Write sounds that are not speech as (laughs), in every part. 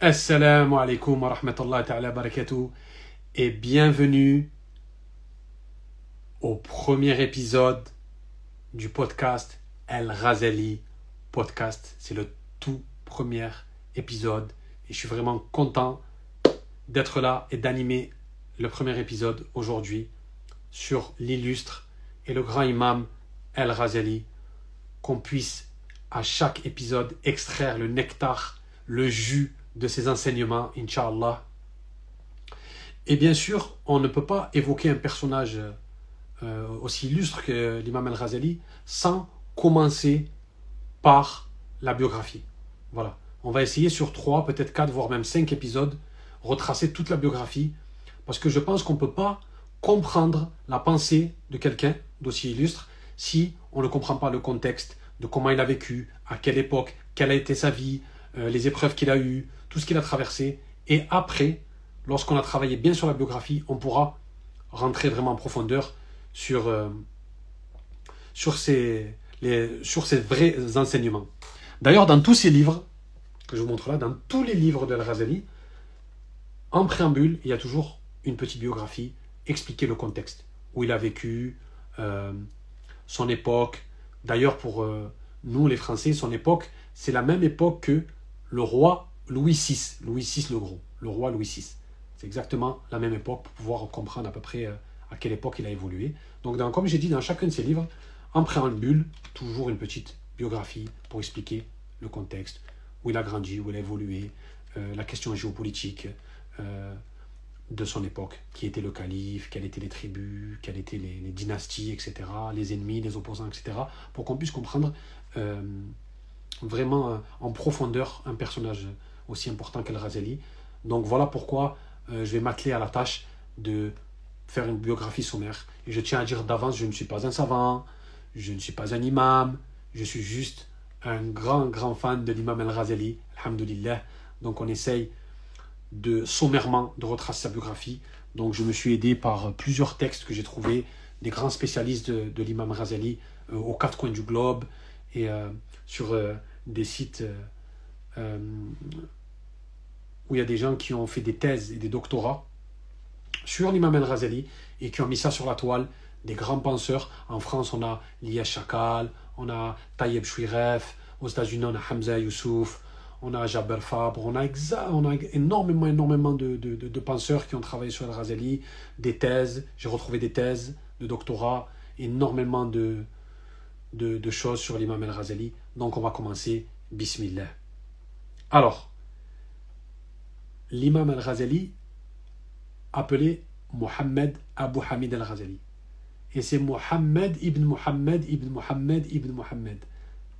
Assalamu alaikum wa rahmatullahi ta'ala barakatuh. Et bienvenue au premier épisode du podcast El Razali Podcast. C'est le tout premier épisode. Et je suis vraiment content d'être là et d'animer le premier épisode aujourd'hui sur l'illustre et le grand imam El Razali, qu'on puisse à chaque épisode extraire le nectar, le jus de ses enseignements, Inch'Allah. Et bien sûr, on ne peut pas évoquer un personnage euh, aussi illustre que l'imam Al-Ghazali sans commencer par la biographie. Voilà. On va essayer sur trois, peut-être quatre, voire même cinq épisodes, retracer toute la biographie, parce que je pense qu'on ne peut pas comprendre la pensée de quelqu'un d'aussi illustre si on ne comprend pas le contexte de comment il a vécu, à quelle époque, quelle a été sa vie, euh, les épreuves qu'il a eues, tout ce qu'il a traversé. Et après, lorsqu'on a travaillé bien sur la biographie, on pourra rentrer vraiment en profondeur sur, euh, sur, ces, les, sur ces vrais enseignements. D'ailleurs, dans tous ces livres, que je vous montre là, dans tous les livres de Al-Razali, en préambule, il y a toujours une petite biographie, expliquer le contexte, où il a vécu, euh, son époque. D'ailleurs, pour nous, les Français, son époque, c'est la même époque que le roi Louis VI, Louis VI le Gros, le roi Louis VI. C'est exactement la même époque pour pouvoir comprendre à peu près euh, à quelle époque il a évolué. Donc, comme j'ai dit, dans chacun de ces livres, en préambule, toujours une petite biographie pour expliquer le contexte, où il a grandi, où il a évolué, euh, la question géopolitique euh, de son époque, qui était le calife, quelles étaient les tribus, quelles étaient les, dynasties, etc., les ennemis, les opposants, etc., pour qu'on puisse comprendre vraiment euh, en profondeur un personnage aussi important qu'El Razali. Donc voilà pourquoi euh, je vais m'atteler à la tâche de faire une biographie sommaire. Et je tiens à dire d'avance, je ne suis pas un savant, je ne suis pas un imam, je suis juste un grand, grand fan de l'imam Al-Razali, alhamdulillah. Donc on essaye de sommairement de retracer sa biographie. Donc je me suis aidé par plusieurs textes que j'ai trouvés, des grands spécialistes de, de l'imam Razali euh, aux quatre coins du globe et euh, sur euh, des sites euh, euh, où il y a des gens qui ont fait des thèses et des doctorats sur l'imam Al-Razali et qui ont mis ça sur la toile, des grands penseurs. En France, on a Lia Shakal, on a Tayeb Chouiref, aux États-Unis, on a Hamza Youssouf, on a Jabber Fabre, on a, exa- on a énormément, énormément de, de- de- penseurs qui ont travaillé sur Al-Razali, des thèses, j'ai retrouvé des thèses de doctorat, énormément de, de, choses sur l'imam Al-Razali. Donc on va commencer, Bismillah. Alors, l'imam Al-Razali, appelé Mohammed Abu Hamid Al-Razali. Et c'est Mohammed ibn Mohammed ibn Mohammed ibn Mohammed.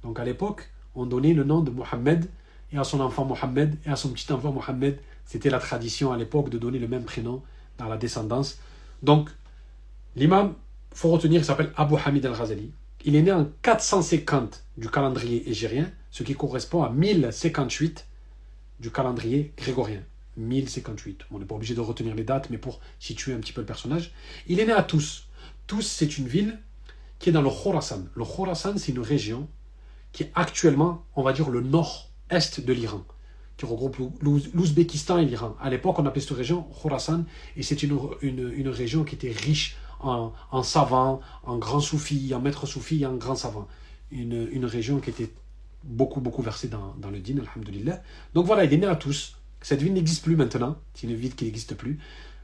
Donc à l'époque, on donnait le nom de Mohammed et à son enfant Mohammed et à son petit enfant Mohammed. C'était la tradition à l'époque de donner le même prénom dans la descendance. Donc, l'imam, faut retenir, il s'appelle Abu Hamid al-Ghazali. Il est né en 450 du calendrier égérien, ce qui correspond à 1058 du calendrier grégorien. 1058. On n'est pas obligé de retenir les dates, mais pour situer un petit peu le personnage. Il est né à Tous. Tous, c'est une ville qui est dans le Khorasan. Le Khorasan, c'est une région qui est actuellement, on va dire, le nord-est de l'Iran, qui regroupe l'Ouz- l'Ouzbékistan et l'Iran. À l'époque, on appelait cette région Khorasan, et c'est une région qui était riche en, en savants, en grands soufis, en maîtres soufis et en grands savants. Une, région qui était beaucoup, beaucoup versée dans, le din, alhamdulillah. Donc voilà, il est né à tous. Cette ville n'existe plus maintenant, c'est une ville qui n'existe plus,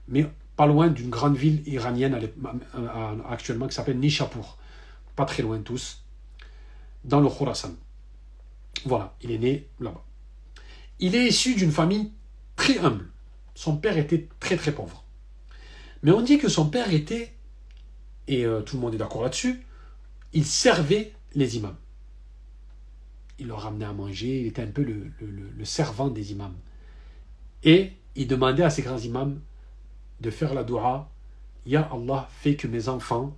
mais pas loin d'une grande ville iranienne actuellement qui s'appelle Nishapur. Pas très loin tous, dans le Khorasan. Voilà, il est né là-bas. Il est issu d'une famille très humble. Son père était très très pauvre. Mais on dit que son père était, et euh, tout le monde est d'accord là-dessus, il servait les imams. Il leur ramenait à manger, il était un peu le, servant des imams. Et il demandait à ces grands imams de faire la dua Ya Allah, fais que mes enfants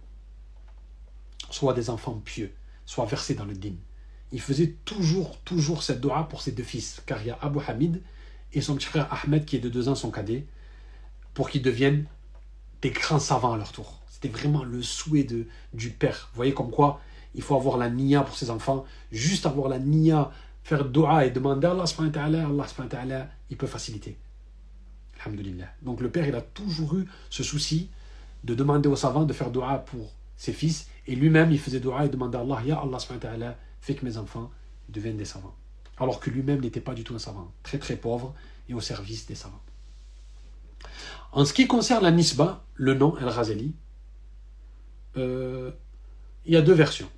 soient des enfants pieux, soient versés dans le din. Il faisait toujours, toujours cette dua pour ses deux fils, car il y Abu Hamid et son petit frère Ahmed, qui est de deux ans, son cadet, pour qu'ils deviennent des grands savants à leur tour. C'était vraiment le souhait de, du père. Vous voyez comme quoi il faut avoir la nia pour ses enfants, juste avoir la nia faire dua et demander à Allah subhanahu il peut faciliter. Alhamdulillah. Donc le père, il a toujours eu ce souci de demander aux savants de faire dua pour ses fils. Et lui-même, il faisait dua et demandait à Allah, Ya Allah subhanahu wa ta'ala, fais que mes enfants deviennent des savants. Alors que lui-même n'était pas du tout un savant. Très très pauvre et au service des savants. En ce qui concerne la Nisba, le nom El-Razali, euh, il y a deux versions.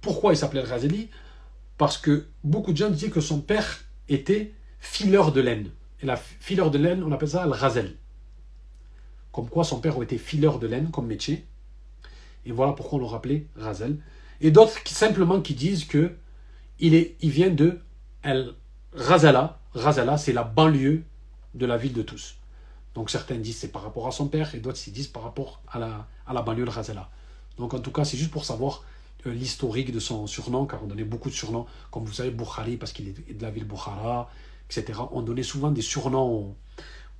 Pourquoi il s'appelait El-Razali Parce que beaucoup de gens disaient que son père était fileur de laine. Et la fileur de laine, on appelle ça El-Razel. Comme quoi son père aurait été fileur de laine comme métier. Et voilà pourquoi on le rappelait Razel. Et d'autres simplement qui disent que il, est, il vient de El Razala. Razala, c'est la banlieue de la ville de Tous. Donc certains disent c'est par rapport à son père et d'autres disent par rapport à la, banlieue de Razala. Donc en tout cas, c'est juste pour savoir euh, l'historique de son surnom, car on donnait beaucoup de surnoms, comme vous savez, Boukhari, parce qu'il est de la ville Boukhara, etc. On donnait souvent des surnoms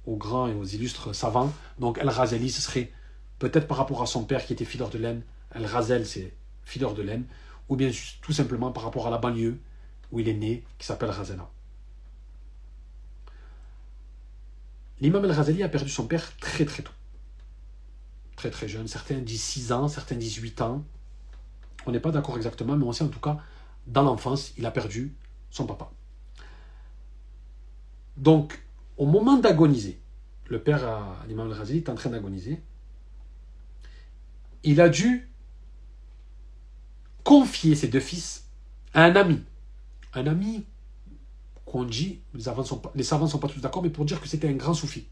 aux, grands et aux illustres savants. Donc El Razali, ce serait peut-être par rapport à son père qui était fileur de laine. El Razel, c'est fileur de laine. Ou bien tout simplement par rapport à la banlieue où il est né, qui s'appelle Razana. L'imam El Razali a perdu son père très très tôt. Très très jeune. Certains disent 6 ans, certains disent 8 ans. On n'est pas d'accord exactement, mais on sait en tout cas, dans l'enfance, il a perdu son papa. Donc, au moment d'agoniser, le père, l'imam al-Razali, est en train d'agoniser, il a dû confier ses deux fils à un ami. Un ami qu'on dit, les, savants ne sont pas tous d'accord, mais pour dire que c'était un grand soufi.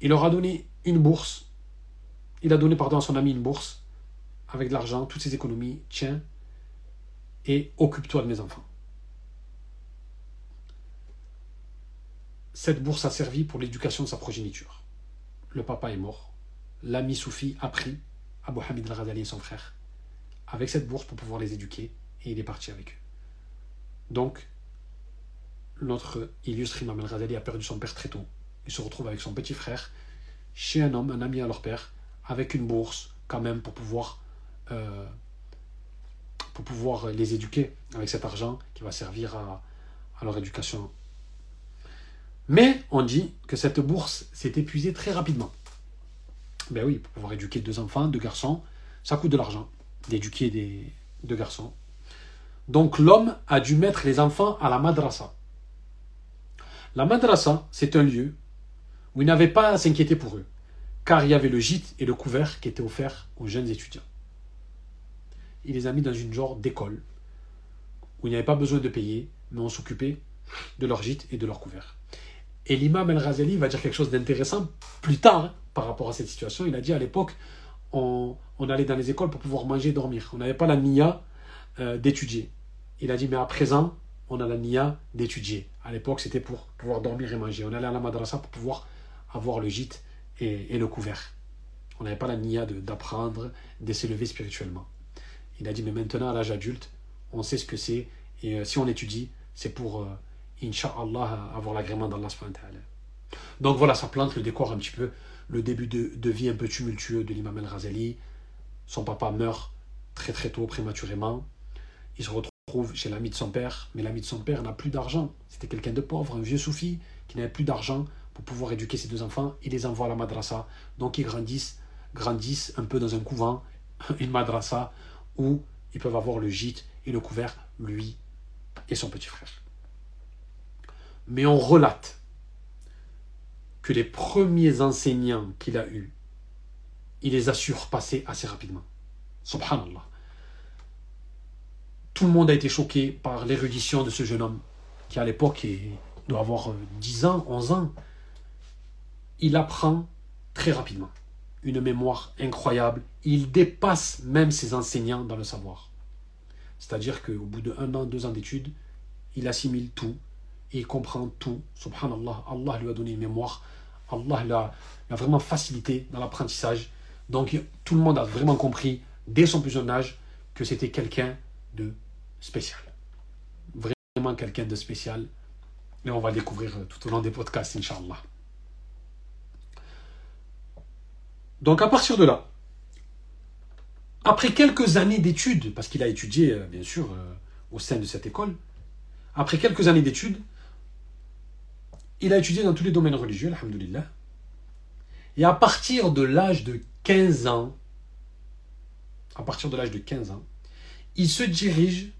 Il leur a donné une bourse. Il a donné, pardon, à son ami une bourse avec de l'argent, toutes ses économies. Tiens, et occupe-toi de mes enfants. Cette bourse a servi pour l'éducation de sa progéniture. Le papa est mort. L'ami Soufi a pris Abu Hamid al-Ghazali et son frère avec cette bourse pour pouvoir les éduquer et il est parti avec eux. Donc, notre illustre Imam al-Ghazali a perdu son père très tôt. Il se retrouve avec son petit frère chez un homme, un ami à leur père, avec une bourse quand même pour pouvoir, euh, les éduquer avec cet argent qui va servir à, leur éducation mais on dit que cette bourse s'est épuisée très rapidement. Ben oui, pour pouvoir éduquer deux enfants, deux garçons, ça coûte de l'argent d'éduquer deux garçons. Donc l'homme a dû mettre les enfants à la madrasa. La madrasa, c'est un lieu où il n'avait pas à s'inquiéter pour eux, car il y avait le gîte et le couvert qui étaient offerts aux jeunes étudiants. Il les a mis dans une genre d'école, où il n'y avait pas besoin de payer, mais on s'occupait de leur gîte et de leur couvert. Et l'imam El-Razali va dire quelque chose d'intéressant plus tard hein, par rapport à cette situation. Il a dit à l'époque, on, allait dans les écoles pour pouvoir manger et dormir. On n'avait pas la niya euh, d'étudier. Il a dit, mais à présent, on a la niya d'étudier. À l'époque, c'était pour pouvoir dormir et manger. On allait à la madrasa pour pouvoir avoir le gîte et, le couvert. On n'avait pas la niya d'apprendre, de, s'élever spirituellement. Il a dit, mais maintenant, à l'âge adulte, on sait ce que c'est. Et euh, si on étudie, c'est pour... Euh, Inch'Allah, avoir l'agrément d'Allah. Donc voilà, ça plante le décor un petit peu, le début de, vie un peu tumultueux de l'imam al-Razali. Son papa meurt très très tôt, prématurément. Il se retrouve chez l'ami de son père, mais l'ami de son père n'a plus d'argent. C'était quelqu'un de pauvre, un vieux soufi qui n'avait plus d'argent pour pouvoir éduquer ses deux enfants. Il les envoie à la madrasa. Donc ils grandissent, grandissent un peu dans un couvent, (laughs) une madrasa, où ils peuvent avoir le gîte et le couvert, lui et son petit frère. Mais on relate que les premiers enseignants qu'il a eus, il les a surpassés assez rapidement. Subhanallah. Tout le monde a été choqué par l'érudition de ce jeune homme, qui à l'époque doit avoir 10 ans, 11 ans. Il apprend très rapidement, une mémoire incroyable. Il dépasse même ses enseignants dans le savoir. C'est-à-dire qu'au bout de un an, deux ans d'études, il assimile tout, il comprend tout. Subhanallah, Allah lui a donné une mémoire. Allah l'a vraiment facilité dans l'apprentissage. Donc tout le monde a vraiment compris dès son plus jeune âge que c'était quelqu'un de spécial. Vraiment quelqu'un de spécial. Et on va découvrir tout au long des podcasts, Inch'Allah. Donc à partir de là, après quelques années d'études, parce qu'il a étudié, euh, bien sûr, euh, au sein de cette école. Après quelques années d'études, il a étudié dans tous les domaines religieux, alhamdoulilah. Et à partir de l'âge de 15 ans, à partir de l'âge de 15 ans, il se dirige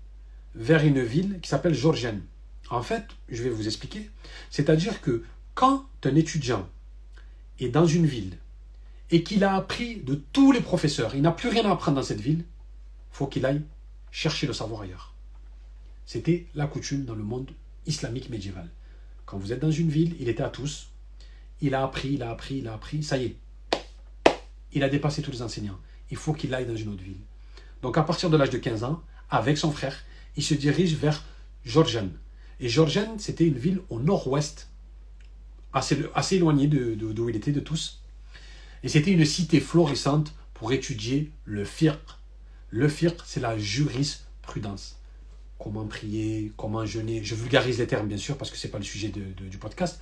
vers une ville qui s'appelle Georgienne. En fait, je vais vous expliquer. C'est-à-dire que quand un étudiant est dans une ville et qu'il a appris de tous les professeurs, il n'a plus rien à apprendre dans cette ville, faut qu'il aille chercher le savoir ailleurs. C'était la coutume dans le monde islamique médiéval. Quand vous êtes dans une ville, il était à tous, il a appris, il a appris, il a appris, ça y est. Il a dépassé tous les enseignants. Il faut qu'il aille dans une autre ville. Donc à partir de l'âge de 15 ans, avec son frère, il se dirige vers Georgian. Et Georgian, c'était une ville au nord-ouest, assez, éloignée d'où de, de, il était de tous. Et c'était une cité florissante pour étudier le fiqh. Le fiqh, c'est la jurisprudence. Comment prier, comment jeûner. Je vulgarise les termes, bien sûr, parce que ce n'est pas le sujet du podcast.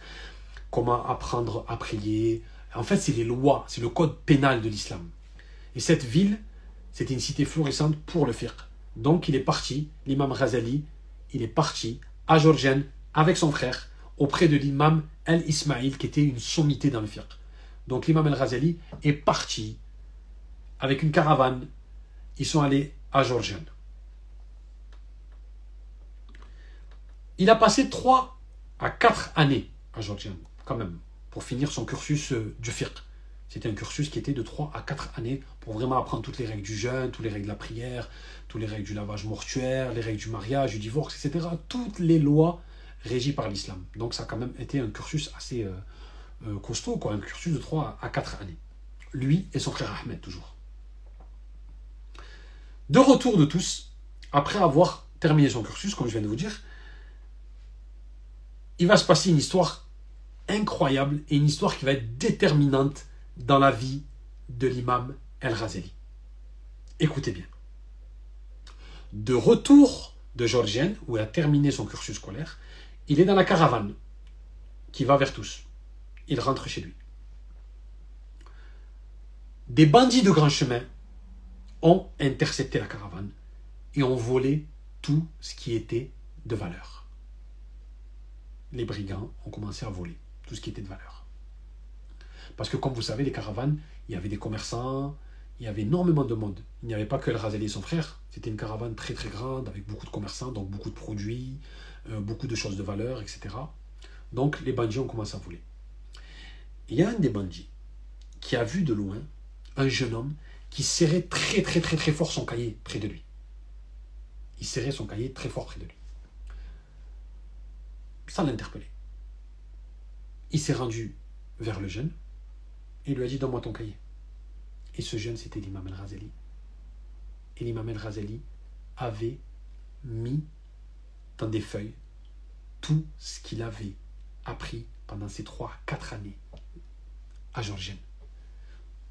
Comment apprendre à prier. En fait, c'est les lois, c'est le code pénal de l'islam. Et cette ville, c'était une cité florissante pour le fiqh. Donc il est parti, l'imam Razali, il est parti à Georgienne avec son frère auprès de l'imam El-Ismail qui était une sommité dans le fiqh. Donc l'imam El-Razali est parti avec une caravane. Ils sont allés à Georgienne. Il a passé 3 à 4 années à Georgienne, quand même, pour finir son cursus euh, du fiqh. C'était un cursus qui était de 3 à 4 années pour vraiment apprendre toutes les règles du jeûne, toutes les règles de la prière, toutes les règles du lavage mortuaire, les règles du mariage, du divorce, etc. Toutes les lois régies par l'islam. Donc ça a quand même été un cursus assez euh, euh, costaud, un cursus de 3 à 4 années. Lui et son frère Ahmed, toujours. De retour de tous, après avoir terminé son cursus, comme je viens de vous dire, il va se passer une histoire incroyable et une histoire qui va être déterminante dans la vie de l'imam El-Razeli. Écoutez bien. De retour de Georgienne, où il a terminé son cursus scolaire, il est dans la caravane qui va vers tous. Il rentre chez lui. Des bandits de grand chemin ont intercepté la caravane et ont volé tout ce qui était de valeur. Les brigands ont commencé à voler tout ce qui était de valeur. Parce que comme vous savez, les caravanes, il y avait des commerçants, il y avait énormément de monde. Il n'y avait pas que El Razali et son frère. C'était une caravane très très grande avec beaucoup de commerçants, donc beaucoup de produits, euh, beaucoup de choses de valeur, etc. Donc les bandits ont commencé à voler. Il y a un des bandits qui a vu de loin un jeune homme qui serrait très très très très fort son cahier près de lui. Il serrait son cahier très fort près de lui. Sans l'interpeller. Il s'est rendu vers le jeune il lui a dit Donne-moi ton cahier. Et ce jeune, c'était l'imam el-Razali. Et l'imam el-Razali avait mis dans des feuilles tout ce qu'il avait appris pendant ces trois, quatre années à Georgienne.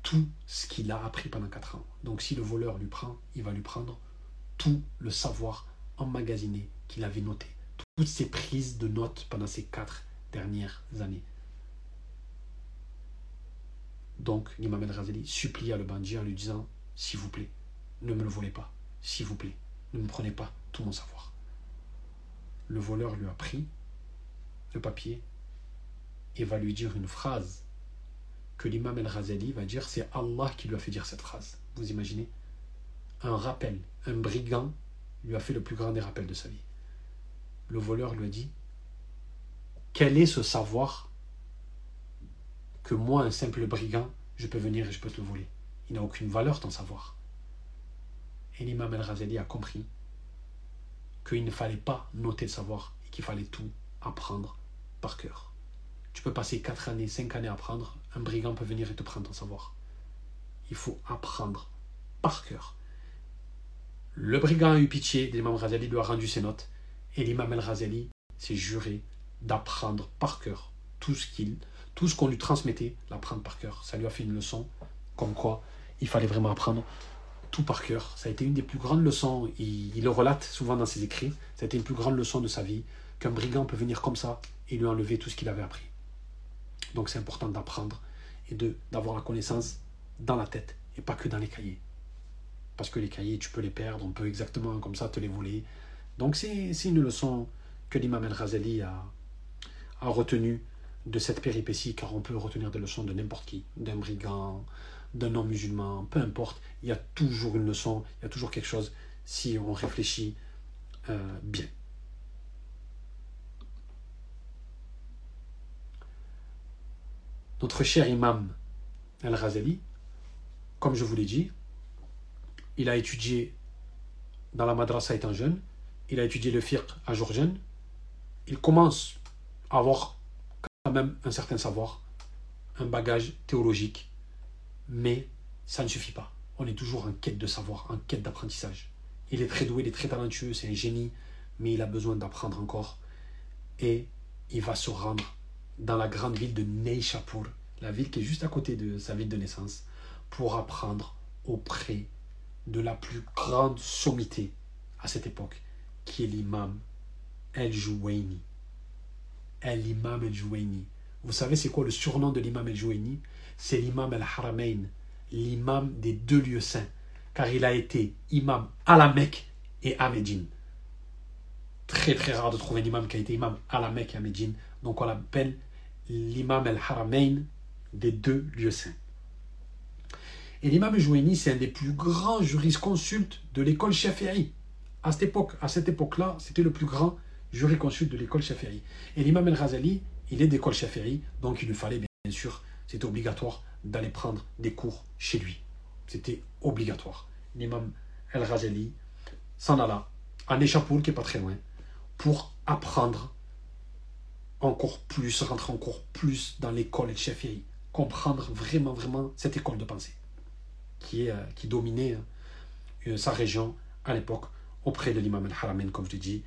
Tout ce qu'il a appris pendant quatre ans. Donc si le voleur lui prend, il va lui prendre tout le savoir emmagasiné qu'il avait noté. Toutes ses prises de notes pendant ces quatre dernières années. Donc l'imam al-Razali supplia le bandit en lui disant S'il vous plaît, ne me le volez pas. S'il vous plaît, ne me prenez pas tout mon savoir. Le voleur lui a pris le papier et va lui dire une phrase que l'imam al-Razali va dire c'est Allah qui lui a fait dire cette phrase. Vous imaginez? Un rappel, un brigand lui a fait le plus grand des rappels de sa vie. Le voleur lui a dit Quel est ce savoir que moi, un simple brigand, je peux venir et je peux te le voler. Il n'a aucune valeur ton savoir. Et l'imam El-Razali a compris qu'il ne fallait pas noter le savoir et qu'il fallait tout apprendre par cœur. Tu peux passer 4 années, 5 années à apprendre, un brigand peut venir et te prendre ton savoir. Il faut apprendre par cœur. Le brigand a eu pitié, l'imam Razali lui a rendu ses notes, et l'imam El-Razali s'est juré d'apprendre par cœur tout ce qu'il tout ce qu'on lui transmettait, l'apprendre par cœur. Ça lui a fait une leçon, comme quoi il fallait vraiment apprendre tout par cœur. Ça a été une des plus grandes leçons, il, le relate souvent dans ses écrits, ça a été une plus grande leçon de sa vie, qu'un brigand peut venir comme ça et lui enlever tout ce qu'il avait appris. Donc c'est important d'apprendre et d'avoir la connaissance dans la tête et pas que dans les cahiers. Parce que les cahiers, tu peux les perdre, on peut exactement comme ça te les voler. Donc c'est une leçon que l'imam El-Ghazali a, a retenue de cette péripétie, car on peut retenir des leçons de n'importe qui, d'un brigand, d'un non-musulman, peu importe, il y a toujours une leçon, il y a toujours quelque chose si on réfléchit euh, bien. Notre cher imam Al-Ghazali, comme je vous l'ai dit, il a étudié dans la madrasa étant jeune, il a étudié le fiqh à jeune, il commence à avoir même un certain savoir, un bagage théologique, mais ça ne suffit pas. On est toujours en quête de savoir, en quête d'apprentissage. Il est très doué, il est très talentueux, c'est un génie, mais il a besoin d'apprendre encore. Et il va se rendre dans la grande ville de Neishapur, la ville qui est juste à côté de sa ville de naissance, pour apprendre auprès de la plus grande sommité à cette époque, qui est l'imam El-Jouaini. El-Imam El-Jouaini. Vous savez c'est quoi le surnom de l'imam El-Jouaini C'est l'imam El-Haramain, l'imam des deux lieux saints, car il a été imam à la Mecque et à Médine. Très très rare de trouver un imam qui a été imam à la Mecque et à Médine, donc on l'appelle l'imam El-Haramain des deux lieux saints. Et l'imam Joueni, c'est un des plus grands jurisconsultes de l'école Shafi'i. À cette époque, à cette époque-là, c'était le plus grand jurisconsulte de l'école Shafi'i. Et l'imam El-Ghazali, il est d'école Shafi'i, donc il lui fallait bien sûr, c'était obligatoire d'aller prendre des cours chez lui. C'était obligatoire. L'imam El-Ghazali s'en alla à Nechapoul, qui n'est pas très loin, pour apprendre encore plus, rentrer encore plus dans l'école Shafi'i, comprendre vraiment, vraiment cette école de pensée qui, est, euh, dominait euh, sa région à l'époque auprès de l'imam al-Haramen, comme je l'ai dit,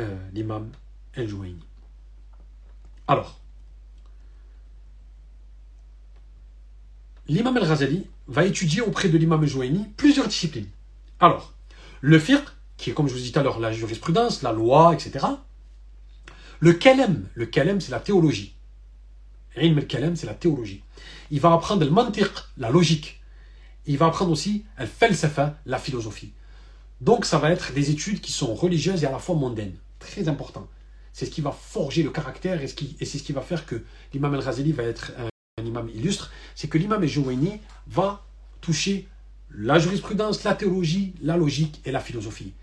euh, l'imam el-Jouaini. Alors, l'imam al-Ghazali va étudier auprès de l'imam el-Jouaini plusieurs disciplines. Alors, le fiqh, qui est comme je vous disais tout à l'heure la jurisprudence, la loi, etc. Le kalem, le kalem c'est la théologie. C'est la théologie. Il va apprendre le mantiq, la logique il va apprendre aussi al-falsafa, la philosophie. Donc ça va être des études qui sont religieuses et à la fois mondaines. Très important. C'est ce qui va forger le caractère et, c'est ce qui va faire que l'imam al-Ghazali va être un, imam illustre. C'est que l'imam al-Jouaini va toucher la jurisprudence, la théologie, la logique et la philosophie.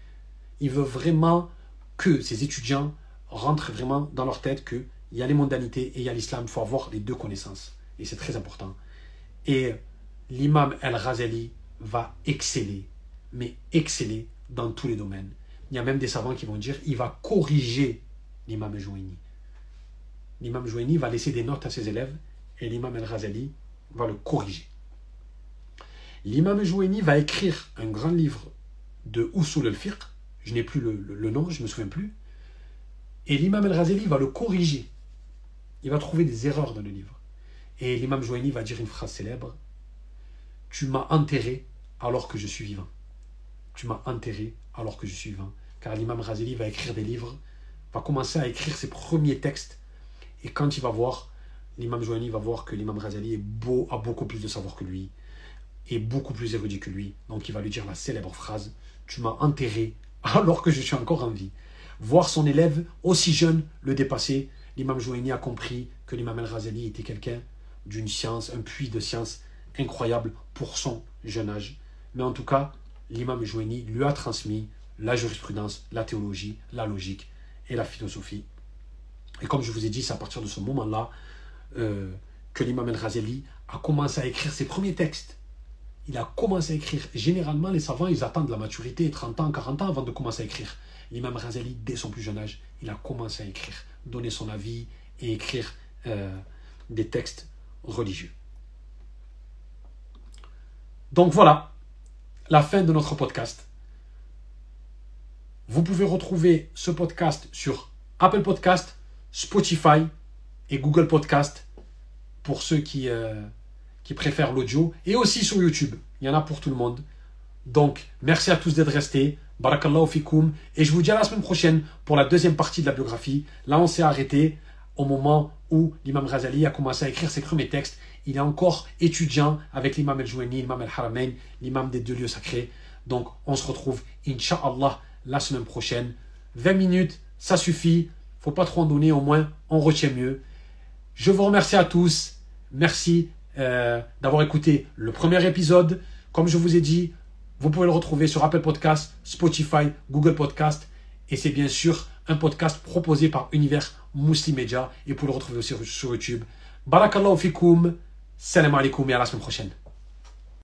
Il veut vraiment que ses étudiants rentrent vraiment dans leur tête qu'il y a les mondanités et il y a l'islam. Il faut avoir les deux connaissances. Et c'est très important. Et l'imam El-Ghazali va exceller, mais exceller dans tous les domaines. Il y a même des savants qui vont dire il va corriger l'imam Jouini. L'imam Jouini va laisser des notes à ses élèves et l'imam El-Ghazali va le corriger. L'imam Jouini va écrire un grand livre de Usul al-Fiqh, je n'ai plus le, nom, je ne me souviens plus, et l'imam El-Ghazali va le corriger. Il va trouver des erreurs dans le livre. Et l'imam Jouini va dire une phrase célèbre tu m'as enterré alors que je suis vivant. Tu m'as enterré alors que je suis vivant. Car l'imam Razeli va écrire des livres, va commencer à écrire ses premiers textes. Et quand il va voir, l'imam Joani va voir que l'imam Razeli est beau, a beaucoup plus de savoir que lui, est beaucoup plus érudit que lui. Donc il va lui dire la célèbre phrase Tu m'as enterré alors que je suis encore en vie. Voir son élève aussi jeune le dépasser, l'imam Joani a compris que l'imam El-Razali était quelqu'un d'une science, un puits de science incroyable pour son jeune âge. Mais en tout cas, l'imam Joueni lui a transmis la jurisprudence, la théologie, la logique et la philosophie. Et comme je vous ai dit, c'est à partir de ce moment-là euh, que l'imam El-Ghazali a commencé à écrire ses premiers textes. Il a commencé à écrire. Généralement, les savants, ils attendent la maturité, 30 ans, 40 ans avant de commencer à écrire. L'imam Ghazali, dès son plus jeune âge, il a commencé à écrire, donner son avis et écrire euh, des textes religieux. Donc voilà, la fin de notre podcast. Vous pouvez retrouver ce podcast sur Apple Podcast, Spotify et Google Podcast pour ceux qui, euh, qui préfèrent l'audio et aussi sur YouTube. Il y en a pour tout le monde. Donc, merci à tous d'être restés. Barakallahu fikoum. Et je vous dis à la semaine prochaine pour la deuxième partie de la biographie. Là, on s'est arrêté au moment où l'imam Ghazali a commencé à écrire ses premiers textes il est encore étudiant avec l'imam El-Jouani, l'imam El-Haramain, l'imam des deux lieux sacrés. Donc, on se retrouve, Inch'Allah, la semaine prochaine. 20 minutes, ça suffit. Faut pas trop en donner, au moins on retient mieux. Je vous remercie à tous. Merci euh, d'avoir écouté le premier épisode. Comme je vous ai dit, vous pouvez le retrouver sur Apple Podcast, Spotify, Google Podcast. Et c'est bien sûr un podcast proposé par Univers Muslim Media. Et vous pouvez le retrouver aussi sur YouTube. Barakallahu fikoum. Salam alaikum et à la semaine prochaine.